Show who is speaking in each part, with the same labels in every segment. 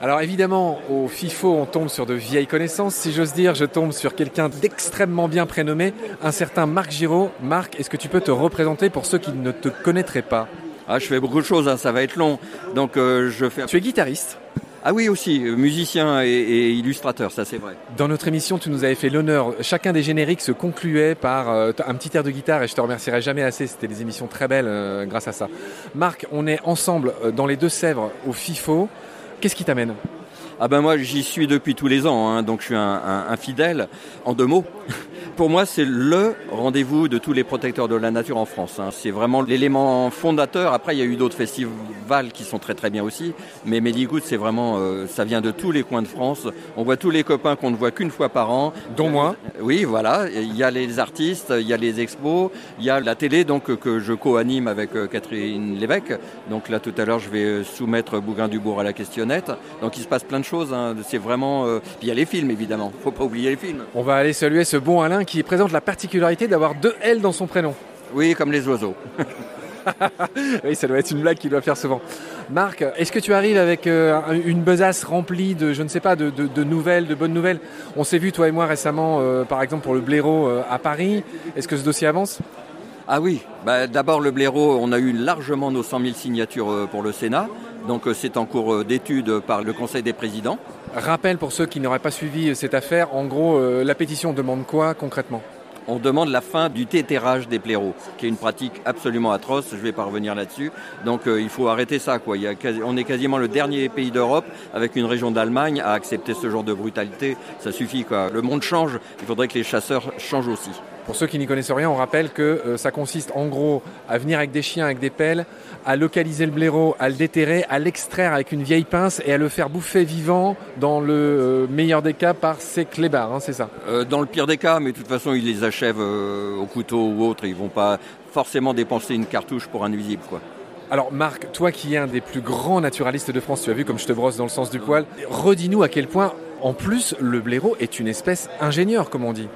Speaker 1: Alors évidemment, au FIFO, on tombe sur de vieilles connaissances. Si j'ose dire, je tombe sur quelqu'un d'extrêmement bien prénommé, un certain Marc Giraud. Marc, est-ce que tu peux te représenter pour ceux qui ne te connaîtraient pas?
Speaker 2: Ah, Je fais beaucoup de choses, hein, ça va être long. Donc euh, je fais...
Speaker 1: Tu es guitariste
Speaker 2: ah oui aussi, euh, musicien et, illustrateur, ça c'est vrai.
Speaker 1: Dans notre émission, tu nous avais fait l'honneur. Chacun des génériques se concluait par euh, un petit air de guitare et je te remercierai jamais assez. C'était des émissions très belles grâce à ça. Marc, on est ensemble dans les Deux-Sèvres au FIFO. Qu'est-ce qui t'amène?
Speaker 2: Ah ben moi j'y suis depuis tous les ans, hein, donc je suis un fidèle. En deux mots, pour moi, c'est le rendez-vous de tous les protecteurs de la nature en France. Hein. C'est vraiment l'élément fondateur. Après, il y a eu d'autres festivals qui sont très très bien aussi, mais Méligout, c'est vraiment, euh, ça vient de tous les coins de France. On voit tous les copains qu'on ne voit qu'une fois par an.
Speaker 1: Dont moi.
Speaker 2: Oui, voilà. Il y a les artistes, il y a les expos, il y a la télé, donc que je co-anime avec euh, Catherine Lévesque. Donc là, tout à l'heure, je vais euh, soumettre Bougain Dubourg à la questionnette. Donc il se passe plein de choses. Hein. C'est vraiment. Puis il y a les films, évidemment. Faut pas oublier les films.
Speaker 1: On va aller saluer ce bon Alain qui présente la particularité d'avoir deux L dans son prénom.
Speaker 2: Oui, comme les oiseaux.
Speaker 1: oui, ça doit être une blague qu'il doit faire souvent. Marc, est-ce que tu arrives avec euh, une besace remplie de, je ne sais pas, de, nouvelles, de bonnes nouvelles? On s'est vu, toi et moi, récemment, euh, par exemple, pour le blaireau euh, à Paris. Est-ce que ce dossier avance?
Speaker 2: Ah oui, bah, d'abord le blaireau, on a eu largement nos 100 000 signatures pour le Sénat. Donc c'est en cours d'étude par le Conseil des présidents.
Speaker 1: Rappel pour ceux qui n'auraient pas suivi cette affaire, en gros, la pétition demande quoi concrètement?
Speaker 2: On demande la fin du tétérage des blaireaux, qui est une pratique absolument atroce. Je ne vais pas revenir là-dessus. Donc euh, il faut arrêter ça. Quoi. on est quasiment le dernier pays d'Europe, avec une région d'Allemagne, à accepter ce genre de brutalité. Ça suffit. Quoi. Le monde change. Il faudrait que les chasseurs changent aussi.
Speaker 1: Pour ceux qui n'y connaissent rien, on rappelle que euh, ça consiste en gros à venir avec des chiens, avec des pelles, à localiser le blaireau, à le déterrer, à l'extraire avec une vieille pince et à le faire bouffer vivant dans le euh, meilleur des cas par ses clébards, hein, c'est ça
Speaker 2: euh, Dans le pire des cas, mais de toute façon ils les achèvent au couteau ou autre, ils vont pas forcément dépenser une cartouche pour un nuisible quoi.
Speaker 1: Alors Marc, toi qui es un des plus grands naturalistes de France, tu as vu comme je te brosse dans le sens du poil, redis-nous à quel point en plus le blaireau est une espèce ingénieure comme on dit.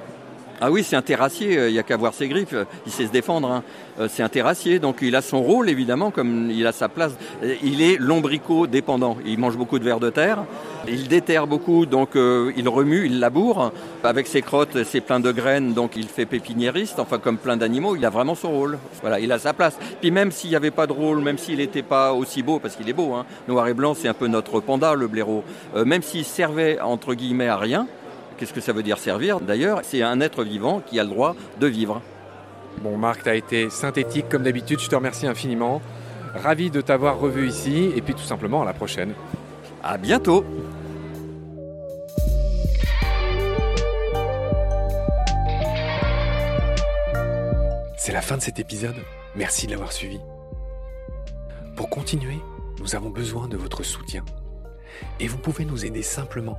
Speaker 2: Ah oui, c'est un terrassier, euh, il n'y a qu'à voir ses griffes, il sait se défendre. Hein. Euh, c'est un terrassier, donc il a son rôle évidemment, comme il a sa place. Euh, il est lombricot dépendant, il mange beaucoup de vers de terre, il déterre beaucoup, donc il remue, il laboure. Avec ses crottes, c'est plein de graines, donc il fait pépiniériste, enfin comme plein d'animaux, il a vraiment son rôle. Voilà, il a sa place. Puis même s'il n'y avait pas de rôle, même s'il n'était pas aussi beau, parce qu'il est beau, hein, noir et blanc, c'est un peu notre panda, le blaireau, même s'il servait entre guillemets à rien, Qu'est-ce que ça veut dire servir D'ailleurs, c'est un être vivant qui a le droit de vivre.
Speaker 1: Bon, Marc, tu as été synthétique comme d'habitude. Je te remercie infiniment. Ravi de t'avoir revu ici. Et puis tout simplement, à la prochaine.
Speaker 2: À bientôt
Speaker 1: C'est la fin de cet épisode. Merci de l'avoir suivi. Pour continuer, nous avons besoin de votre soutien. Et vous pouvez nous aider simplement